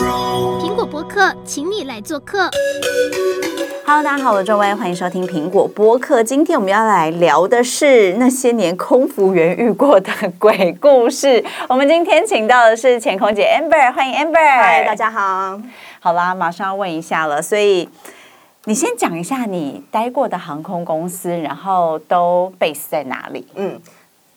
苹果播客，请你来做客。Hello，大家好，我是周薇，欢迎收听苹果播客。今天我们要来聊的是那些年空服员遇过的鬼故事。我们今天请到的是前空姐 Amber，欢迎 Amber。嗨，大家好。好啦，马上要问一下了，所以你先讲一下你待过的航空公司，然后都 base 在哪里？嗯。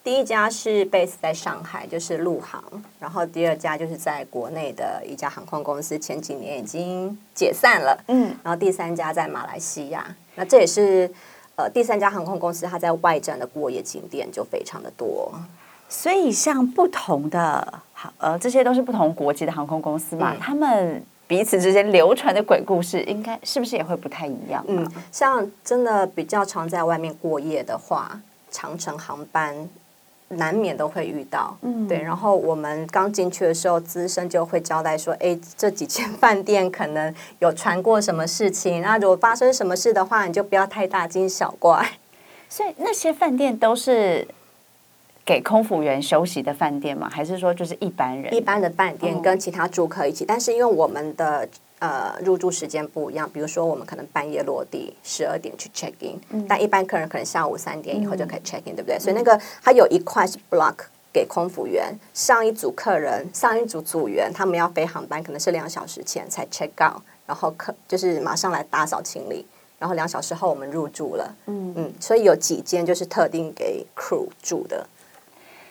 第一家是 base 在上海，就是陆航，然后第二家就是在国内的一家航空公司，前几年已经解散了，嗯，然后第三家在马来西亚，那这也是呃第三家航空公司，它在外站的过夜景点就非常的多，所以像不同的航呃这些都是不同国籍的航空公司嘛，嗯、他们彼此之间流传的鬼故事，应该是不是也会不太一样？嗯，像真的比较常在外面过夜的话，长城航班。难免都会遇到，嗯，对。然后我们刚进去的时候，资深就会交代说：“哎，这几间饭店可能有传过什么事情，那如果发生什么事的话，你就不要太大惊小怪。”所以那些饭店都是给空服员休息的饭店吗？还是说就是一般人？一般的饭店跟其他住客一起，哦、但是因为我们的。呃，入住时间不一样，比如说我们可能半夜落地，十二点去 check in，嗯，但一般客人可能下午三点以后就可以 check in，嗯，对不对？所以那个它有一块是 block 给空服员，上一组客人，上一组组员，他们要飞航班，可能是两小时前才 check out，然后客就是马上来打扫清理，然后两小时后我们入住了，嗯嗯，所以有几间就是特定给 crew 住的。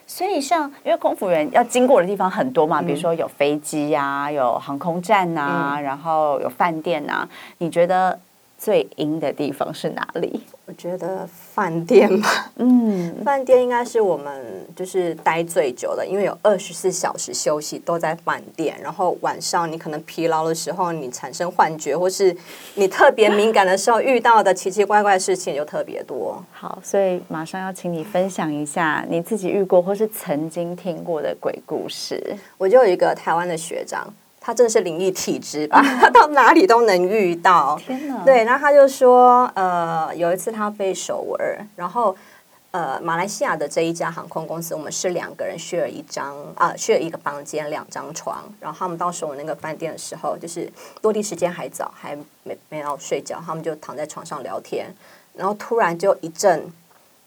所以，像因为空服员要经过的地方很多嘛，比如说有飞机呀、啊，有航空站呐、啊，然后有饭店呐、啊，你觉得？最阴的地方是哪里？我觉得饭店吧，嗯，饭店应该是我们就是待最久的，因为有二十四小时休息都在饭店。然后晚上你可能疲劳的时候，你产生幻觉，或是你特别敏感的时候遇到的奇奇怪怪的事情就特别多。好，所以马上要请你分享一下你自己遇过或是曾经听过的鬼故事。我就有一个台湾的学长。他真的是灵异体质吧？他 到哪里都能遇到。天哪！对，然后他就说，呃，有一次他飞首尔，然后呃，马来西亚的这一家航空公司，我们是两个人 share 一张啊，share 一个房间，两张床。然后他们到首尔那个饭店的时候，就是落地时间还早，还没没有睡觉，他们就躺在床上聊天。然后突然就一阵，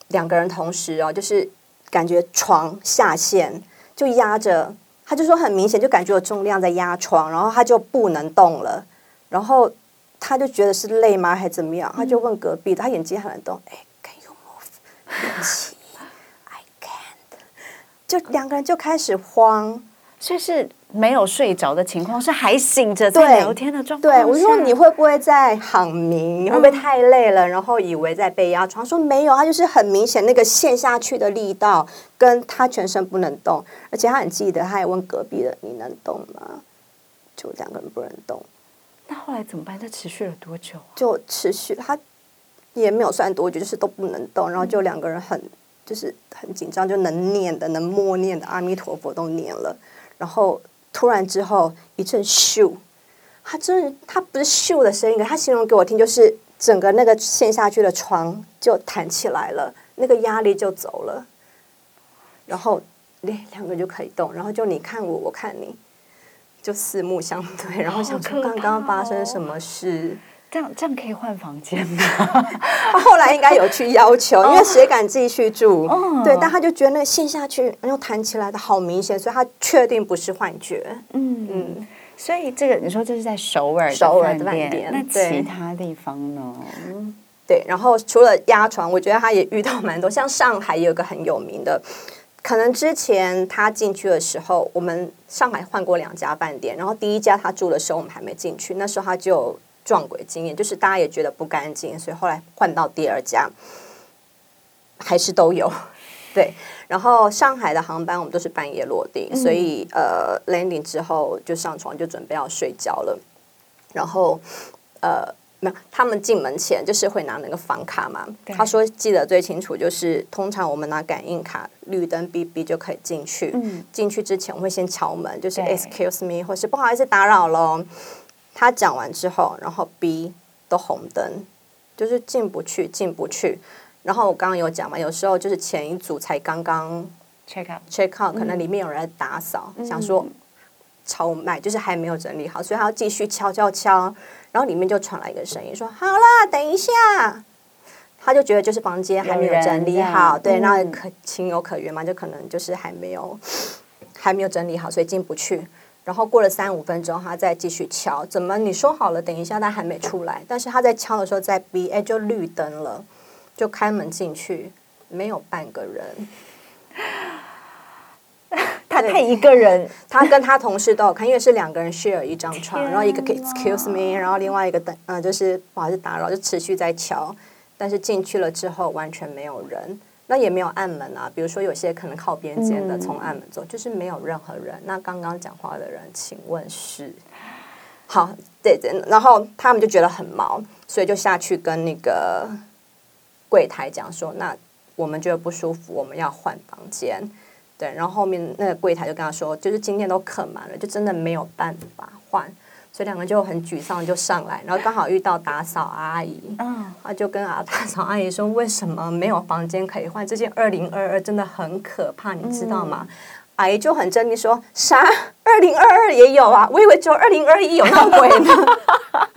两个人同时哦，就是感觉床下陷，就压着。他就说很明显，就感觉有重量在压床，然后他就不能动了，然后他就觉得是累吗，还是怎么样？他就问隔壁的，他眼睛还能动，哎，Can you move？起 I can't。就两个人就开始慌，所以是。没有睡着的情况，是还醒着在聊天的状况。对，我说你会不会在航明？你会不会太累了，然后以为在被压床？说没有，他就是很明显那个陷下去的力道，跟他全身不能动，而且他很记得，他也问隔壁的你能动吗？就两个人不能动。那后来怎么办？这持续了多久？就持续，他也没有算多久，就是都不能动，然后就两个人很就是很紧张，就能念的、能默念的阿弥陀佛都念了，然后。突然之后一阵咻，他真的他不是咻的声音，他形容给我听就是整个那个陷下去的床就弹起来了，那个压力就走了，然后两两个就可以动，然后就你看我，我看你，就四目相对，然后想说刚刚发生什么事。这样这样可以换房间吗？他后来应该有去要求，因为谁敢继续住？哦、对，但他就觉得那个陷下去，然后弹起来的好明显，所以他确定不是幻觉。嗯嗯，所以这个你说这是在首尔首尔的饭店，那其他地方呢？对，然后除了压床，我觉得他也遇到蛮多，像上海也有个很有名的，可能之前他进去的时候，我们上海换过两家饭店，然后第一家他住的时候我们还没进去，那时候他就。撞鬼经验，就是大家也觉得不干净，所以后来换到第二家，还是都有。对，然后上海的航班我们都是半夜落地，嗯、所以呃 landing 之后就上床就准备要睡觉了。然后呃，没有，他们进门前就是会拿那个房卡嘛。他说记得最清楚，就是通常我们拿感应卡，绿灯哔哔就可以进去。嗯、进去之前我会先敲门，就是 excuse me，或是不好意思打扰喽。他讲完之后，然后 B 都红灯，就是进不去，进不去。然后我刚刚有讲嘛，有时候就是前一组才刚刚 check out，check out，可能里面有人在打扫，嗯、想说超卖，就是还没有整理好，所以他要继续敲敲敲，然后里面就传来一个声音说：“好啦，等一下。”他就觉得就是房间还没有整理好，对，那可情有可原嘛，就可能就是还没有还没有整理好，所以进不去。然后过了三五分钟，他再继续敲，怎么你说好了等一下，他还没出来？但是他在敲的时候在逼，哎，就绿灯了，就开门进去，没有半个人。他他一个人，他跟他同事都有看，因为是两个人 share 一张床，然后一个 excuse me，然后另外一个等，嗯，就是不好意思打扰，就持续在敲。但是进去了之后完全没有人，那也没有暗门啊。比如说有些可能靠边间的从暗门走，嗯、就是没有任何人。那刚刚讲话的人，请问是？好，对对。然后他们就觉得很毛，所以就下去跟那个柜台讲说：“那我们觉得不舒服，我们要换房间。”对，然后后面那个柜台就跟他说：“就是今天都客满了，就真的没有办法换。”所以两个就很沮丧，就上来，然后刚好遇到打扫阿姨，嗯，他就跟啊打扫阿姨说：“为什么没有房间可以换？这件二零二二真的很可怕，你知道吗？”嗯、阿姨就很狰獰说：“啥？二零二二也有啊？我以为只有二零二一有闹鬼呢。”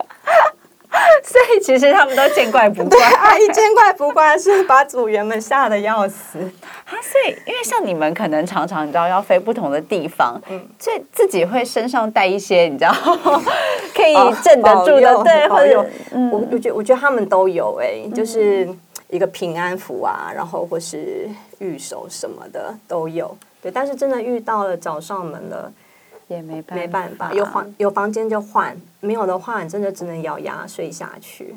所以其实他们都见怪不怪，阿姨见怪不怪是把组员们吓得要死。啊，所以因为像你们可能常常你知道要飞不同的地方，嗯，所以自己会身上带一些你知道 可以镇得住的，对，或者我我觉我觉得他们都有哎、欸，就是一个平安符啊，然后或是玉手什么的都有，对，但是真的遇到了找上门了。也没办法，没办法，有房有房间就换，没有的话，你真的只能咬牙睡下去。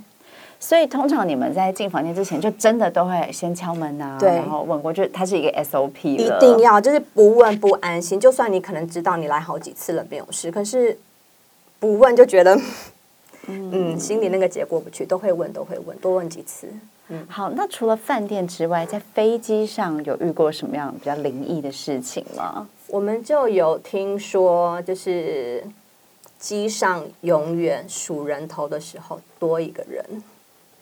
所以通常你们在进房间之前，就真的都会先敲门啊，然后问过，就它是一个 SOP，一定要就是不问不安心。就算你可能知道你来好几次了没有事，可是不问就觉得，嗯，嗯，心里那个结过不去，都会问，都会问，多问几次。嗯，好，那除了饭店之外，在飞机上有遇过什么样比较灵异的事情吗？我们就有听说，就是机上永远数人头的时候多一个人，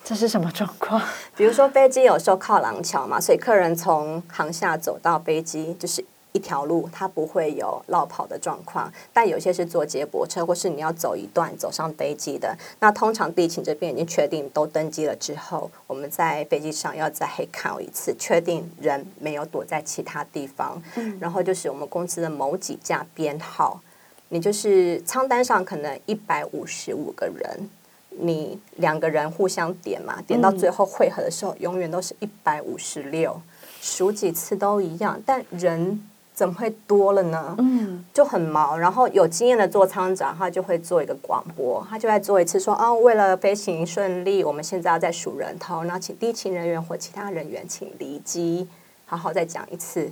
这是什么状况？比如说飞机有时候靠廊桥嘛，所以客人从航下走到飞机就是。一条路，它不会有落跑的状况，但有些是坐接驳车，或是你要走一段走上飞机的。那通常地勤这边已经确定都登机了之后，我们在飞机上要再黑看一次，确定人没有躲在其他地方。嗯，然后就是我们公司的某几架编号，你就是舱单上可能一百五十五个人，你两个人互相点嘛，点到最后汇合的时候，永远都是一百五十六，数几次都一样，但人。怎么会多了呢？嗯，就很毛。然后有经验的座舱长，他就会做一个广播，他就在做一次说：“哦，为了飞行顺利，我们现在要再数人头，那请地勤人员或其他人员请离机。”好好再讲一次，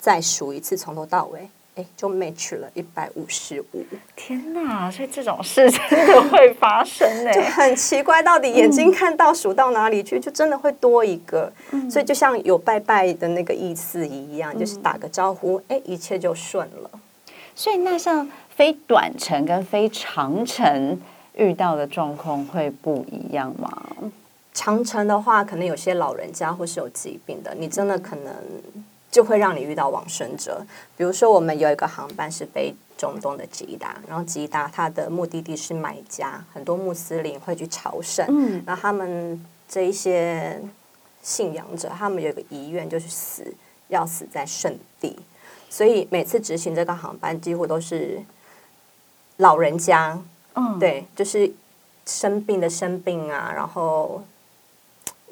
再数一次，从头到尾。哎，就 match 了一百五十五。天哪！所以这种事真的会发生呢？就很奇怪，到底眼睛看到数到哪里去，嗯、就真的会多一个。嗯、所以就像有拜拜的那个意思一样，嗯、就是打个招呼，哎，一切就顺了。所以那像非短程跟非长程遇到的状况会不一样吗？长程的话，可能有些老人家或是有疾病的，你真的可能。就会让你遇到往生者，比如说我们有一个航班是飞中东的吉达，然后吉达它的目的地是麦加，很多穆斯林会去朝圣，嗯，然后他们这一些信仰者，他们有一个遗愿就是死要死在圣地，所以每次执行这个航班几乎都是老人家，嗯，对，就是生病的生病啊，然后。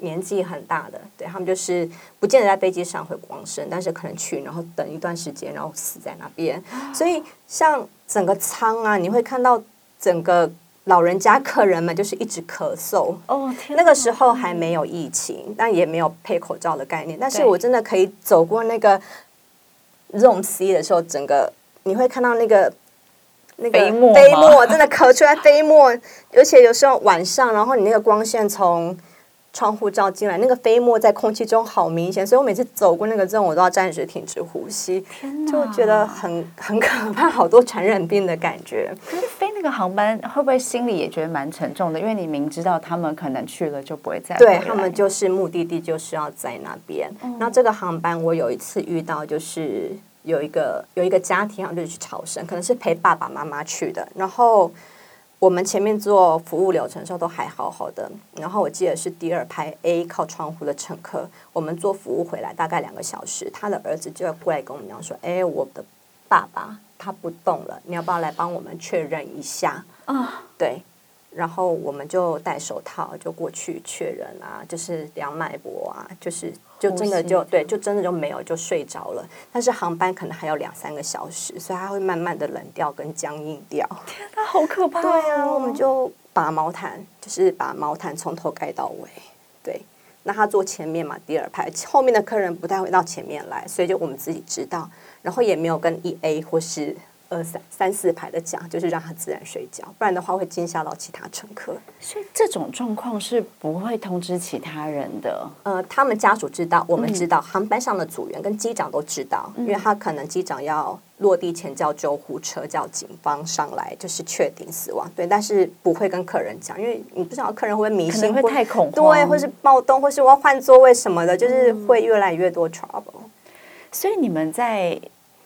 年纪很大的，对，他们就是不见得在飞机上会往生，但是可能去，然后等一段时间，然后死在那边。所以像整个舱啊，你会看到整个老人家客人们就是一直咳嗽。哦，天，那个时候还没有疫情，但也没有配口罩的概念。但是我真的可以走过那个 Zone C 的时候，整个你会看到那个那个飞沫，飞沫真的咳出来飞沫，而且有时候晚上，然后你那个光线从窗户照进来，那个飞沫在空气中好明显，所以我每次走过那个镇，我都要暂时停止呼吸，就觉得很很可怕，好多传染病的感觉。可是飞那个航班会不会心里也觉得蛮沉重的？因为你明知道他们可能去了就不会再对，他们就是目的地就是要在那边。那、嗯、这个航班我有一次遇到，就是有一个有一个家庭好像，就是去朝圣，可能是陪爸爸妈妈去的。然后我们前面做服务流程的时候都还好好的，然后我记得是第二排 A 靠窗户的乘客，我们做服务回来大概两个小时，他的儿子就要过来跟我们讲说：“哎，我的爸爸他不动了，你要不要来帮我们确认一下？”啊，对。然后我们就戴手套，就过去确认啊，就是量脉搏啊，就是就真的就对，就真的就没有就睡着了。但是航班可能还有两三个小时，所以它会慢慢的冷掉跟僵硬掉。天哪，好可怕哦！对啊，我们就把毛毯，就是把毛毯从头盖到尾。对，那他坐前面嘛，第二排，后面的客人不太会到前面来，所以就我们自己知道，然后也没有跟 E A 或是。二三三四排的讲，就是让他自然睡觉，不然的话会惊吓到其他乘客。所以这种状况是不会通知其他人的。呃，他们家属知道，我们知道，嗯、航班上的组员跟机长都知道，嗯、因为他可能机长要落地前叫救护车、叫警方上来，就是确定死亡。对，但是不会跟客人讲，因为你不知道客人会不会迷信，会太恐慌，对，或是暴动，或是我要换座位什么的，就是会越来越多 trouble。嗯、所以你们在。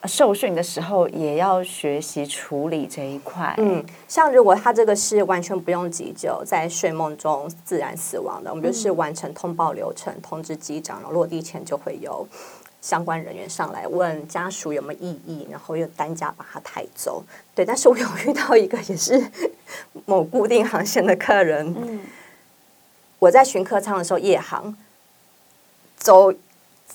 受训的时候也要学习处理这一块。嗯，像如果他这个是完全不用急救，在睡梦中自然死亡的，我们就是完成通报流程，通知机长，然后落地前就会有相关人员上来问家属有没有异议，然后又担架把他抬走。对，但是我有遇到一个也是某固定航线的客人，嗯，我在巡客舱的时候夜航走。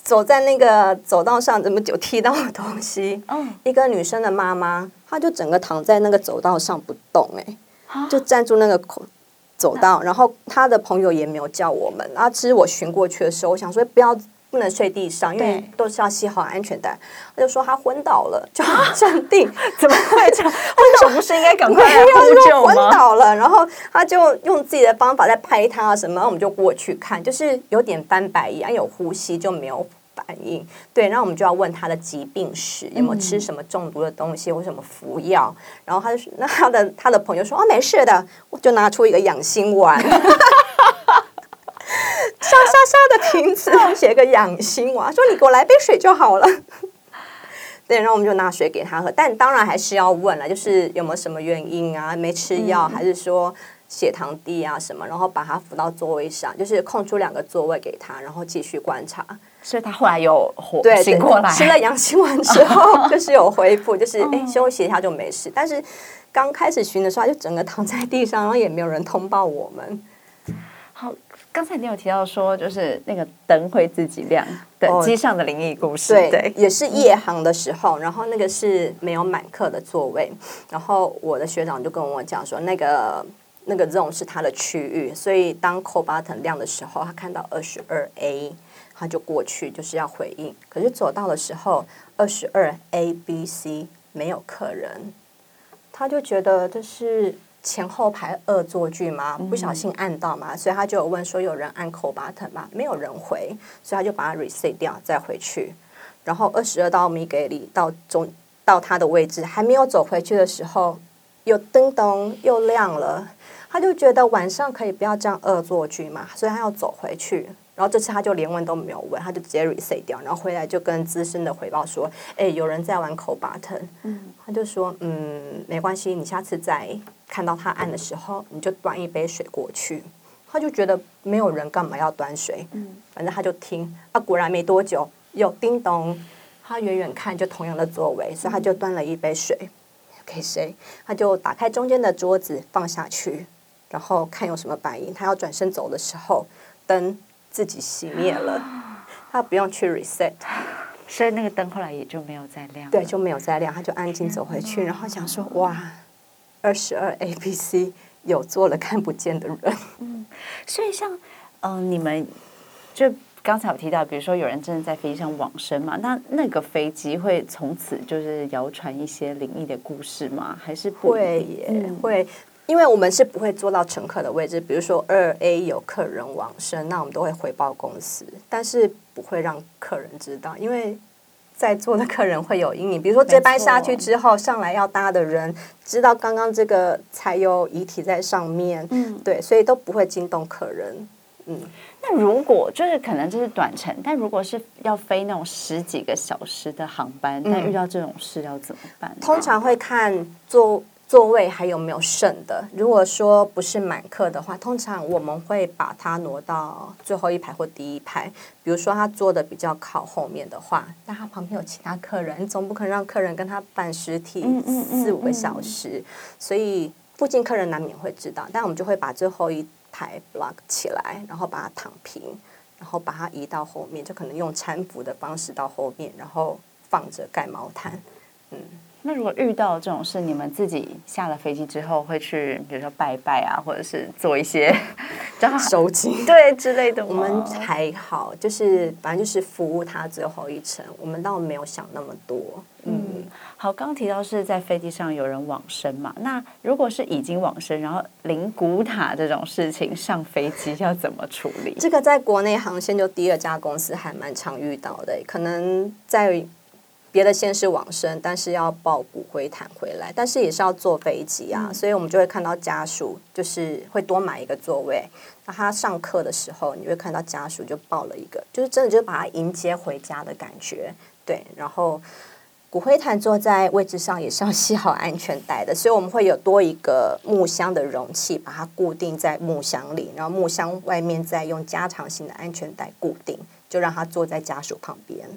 走在那个走道上，怎么就踢到东西？嗯，一个女生的妈妈，她就整个躺在那个走道上不动，哎，就站住那个口走道，然后她的朋友也没有叫我们。然后其实我寻过去的时候，我想说不要不能睡地上，因为都是要系好安全带。他就说他昏倒了，就很镇定，怎么会这样？昏倒不是应该赶快来呼救吗？昏倒了，然后他就用自己的方法在拍他啊什么，然后我们就过去看，就是有点翻白眼，有呼吸就没有。反应对，然后我们就要问他的疾病史，有没有吃什么中毒的东西或什么服药，然后他就那他的他的朋友说哦，没事的，我就拿出一个养心丸，沙沙沙的瓶子 写个养心丸，说你给我来杯水就好了。对，然后我们就拿水给他喝，但当然还是要问了，就是有没有什么原因啊？没吃药，还是说血糖低啊什么？然后把他扶到座位上，就是空出两个座位给他，然后继续观察。所以他后来有活醒过来，吃了养心丸之后，就是有恢复，就是哎休息一下就没事。但是刚开始巡的时候，他就整个躺在地上，然后也没有人通报我们。好，刚才你有提到说，就是那个灯会自己亮，对，机上的灵异故事，对，对也是夜航的时候，然后那个是没有满客的座位，然后我的学长就跟我讲说，那个那个 zone 是他的区域，所以当 call button 亮的时候，他看到二十二 A。他就过去，就是要回应。可是走到的时候，二十二 A、B、C 没有客人，他就觉得这是前后排恶作剧吗？不小心按到吗？所以他就有问说有人按 call button 吗？没有人回，所以他就把它 reset 掉，再回去。然后二十二到米给里到中到他的位置，还没有走回去的时候，又噔噔又亮了。他就觉得晚上可以不要这样恶作剧嘛，所以他要走回去。然后这次他就连问都没有问，他就直接 reset 掉，然后回来就跟资深的回报说：“哎，有人在玩 call button。”嗯，他就说：“嗯，没关系，你下次再看到他按的时候，你就端一杯水过去。”他就觉得没有人干嘛要端水？嗯，反正他就听啊，果然没多久有叮咚，他远远看就同样的座位，所以他就端了一杯水给谁？他就打开中间的桌子放下去，然后看有什么反应。他要转身走的时候，灯。自己熄灭了，他不用去 reset，所以那个灯后来也就没有再亮。对，就没有再亮，他就安静走回去，然后想说：“哇，二十二 A B C 有做了看不见的人。”嗯，所以像嗯、呃，你们就刚才有提到，比如说有人真的在飞机上往生嘛，那那个飞机会从此就是谣传一些灵异的故事吗？还是不会也、嗯、会？因为我们是不会坐到乘客的位置，比如说二 A 有客人往生，那我们都会回报公司，但是不会让客人知道，因为在座的客人会有阴影。比如说这班下去之后，上来要搭的人知道刚刚这个柴油遗体在上面，嗯，对，所以都不会惊动客人。嗯，那如果就是可能这是短程，但如果是要飞那种十几个小时的航班，嗯、但遇到这种事要怎么办？通常会看坐。座位还有没有剩的？如果说不是满客的话，通常我们会把它挪到最后一排或第一排。比如说他坐的比较靠后面的话，但他旁边有其他客人，你总不可能让客人跟他办实体四五个小时。嗯嗯嗯嗯、所以附近客人难免会知道，但我们就会把最后一排 block 起来，然后把它躺平，然后把它移到后面，就可能用搀扶的方式到后面，然后放着盖毛毯，嗯。那如果遇到这种事，你们自己下了飞机之后会去，比如说拜拜啊，或者是做一些 收惊 对之类的。我们还好，就是反正就是服务他最后一程，我们倒没有想那么多。嗯，嗯好，刚刚提到是在飞机上有人往生嘛？那如果是已经往生，然后灵骨塔这种事情上飞机要怎么处理？这个在国内航线就第二家公司还蛮常遇到的，可能在。别的县市往生，但是要抱骨灰坛回来，但是也是要坐飞机啊，嗯、所以我们就会看到家属就是会多买一个座位。那他上课的时候，你会看到家属就抱了一个，就是真的就是把他迎接回家的感觉。对，然后骨灰坛坐在位置上也是要系好安全带的，所以我们会有多一个木箱的容器，把它固定在木箱里，然后木箱外面再用加长型的安全带固定，就让他坐在家属旁边。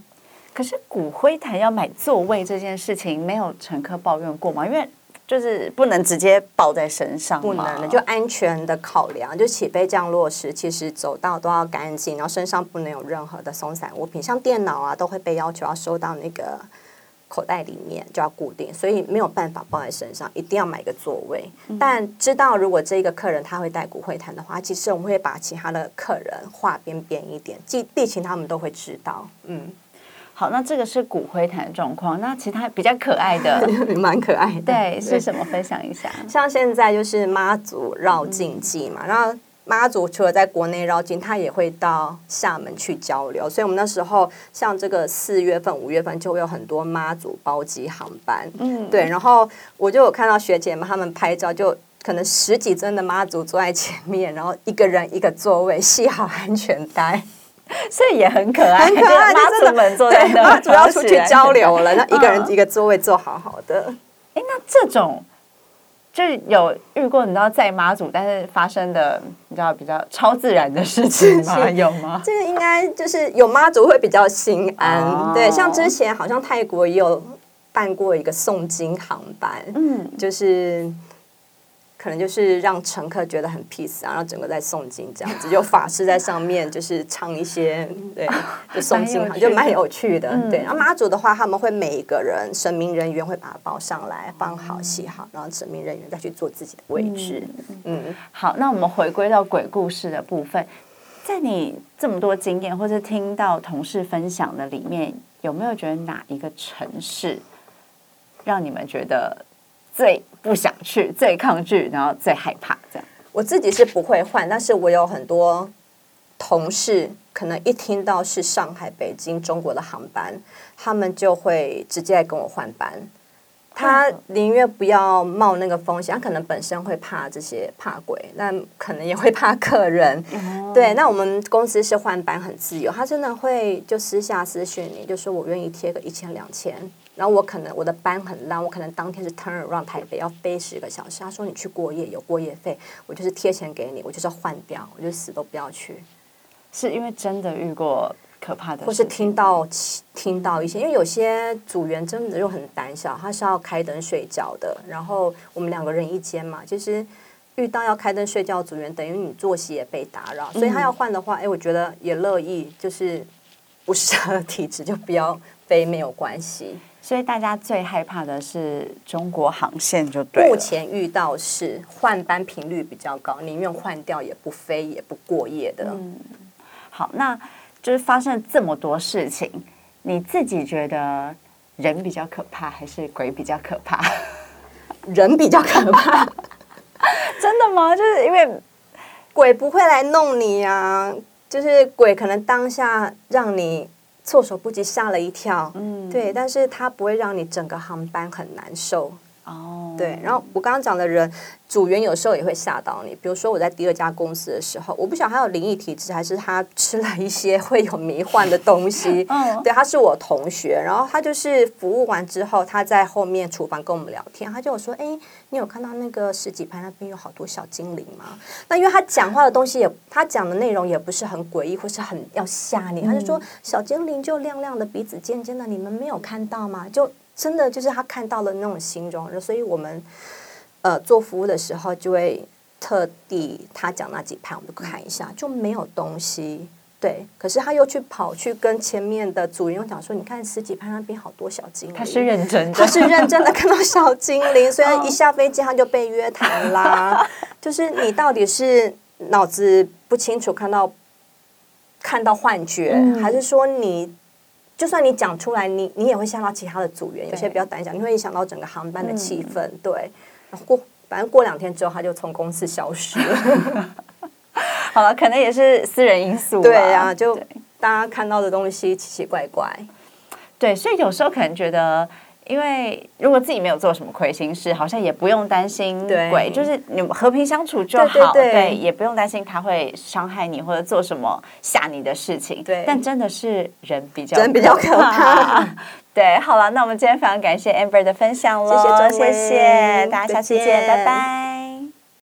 可是骨灰坛要买座位这件事情，没有乘客抱怨过吗？因为就是不能直接抱在身上，不能的，就安全的考量，就起飞降落时，其实走道都要干净，然后身上不能有任何的松散物品，像电脑啊，都会被要求要收到那个口袋里面，就要固定，所以没有办法抱在身上，一定要买个座位。嗯、但知道如果这个客人他会带骨灰坛的话，其实我们会把其他的客人划边边一点，地地勤他们都会知道，嗯。好，那这个是骨灰坛的状况。那其他比较可爱的，蛮可爱的，对，是什么？分享一下。像现在就是妈祖绕境季嘛，嗯、然后妈祖除了在国内绕境，他也会到厦门去交流。所以我们那时候像这个四月份、五月份就会有很多妈祖包机航班。嗯，对。然后我就有看到学姐们他们拍照，就可能十几尊的妈祖坐在前面，然后一个人一个座位，系好安全带。所以也很可爱，很可爱。妈祖们坐在那，妈祖要出去交流了，那一个人一个座位坐好好的。哎、嗯，那这种就有遇过，你知道在妈祖，但是发生的你知道比较超自然的事情吗？有吗？这个应该就是有妈祖会比较心安。哦、对，像之前好像泰国也有办过一个诵经航班，嗯，就是。可能就是让乘客觉得很 peace，然后整个在诵经这样子，就法师在上面就是唱一些，对，就诵经，就蛮有趣的。对，然后妈祖的话，他们会每一个人神明人员会把它抱上来，放好、洗好，然后神明人员再去做自己的位置。嗯，好，那我们回归到鬼故事的部分，在你这么多经验或者听到同事分享的里面，有没有觉得哪一个城市让你们觉得？最不想去，最抗拒，然后最害怕，这样。我自己是不会换，但是我有很多同事，可能一听到是上海、北京、中国的航班，他们就会直接来跟我换班。他宁愿不要冒那个风险，他可能本身会怕这些，怕鬼，那可能也会怕客人。Oh. 对，那我们公司是换班很自由，他真的会就私下私讯你，就说我愿意贴个一千两千。然后我可能我的班很烂，我可能当天是 turn around 台北要飞十个小时。他说你去过夜有过夜费，我就是贴钱给你，我就是要换掉，我就死都不要去。是因为真的遇过可怕的，或是听到听到一些，因为有些组员真的就很胆小，他是要开灯睡觉的。然后我们两个人一间嘛，其实遇到要开灯睡觉的组员，等于你作息也被打扰，所以他要换的话，哎，我觉得也乐意，就是不适合体质就不要飞，没有关系。所以大家最害怕的是中国航线，就对。目前遇到是换班频率比较高，宁愿换掉也不飞也不过夜的。嗯，好，那就是发生了这么多事情，你自己觉得人比较可怕还是鬼比较可怕？人比较可怕，真的吗？就是因为鬼不会来弄你呀，啊，就是鬼可能当下让你。措手不及，吓了一跳。嗯，对，但是它不会让你整个航班很难受。哦，对。然后我刚刚讲的人。组员有时候也会吓到你，比如说我在第二家公司的时候，我不晓得他有灵异体质，还是他 吃了一些会有迷幻的东西。嗯，对，他是我同学，然后他就是服务完之后，他在后面厨房跟我们聊天，他就有说：“哎，你有看到那个十几排那边有好多小精灵吗？”那因为他讲话的东西也，他讲的内容也不是很诡异或是很要吓你，他就说小精灵就亮亮的，鼻子尖尖的，你们没有看到吗？就真的就是他看到了那种形容，所以我们。呃，做服务的时候就会特地他讲那几排，我们都看一下，就没有东西。对，可是他又去跑去跟前面的组员讲说：“你看十几排那边好多小精灵。”他是认真的，他是认真的看到小精灵，所以一下飞机他就被约谈啦。就是你到底是脑子不清楚，看到看到幻觉，嗯、还是说你就算你讲出来，你你也会吓到其他的组员？有些比较胆小，你会影响到整个航班的气氛。嗯、对。过反正过两天之后，他就从公司消失了。好了，可能也是私人因素。对呀、啊，就大家看到的东西奇奇怪怪。对，所以有时候可能觉得。因为如果自己没有做什么亏心事，好像也不用担心鬼，就是你们和平相处就好，对，对，对，对，也不用担心他会伤害你或者做什么吓你的事情。对，但真的是人比较人比较可怕。对，好了，那我们今天非常感谢 Amber 的分享喽，谢谢，谢谢，大家下次见，拜拜。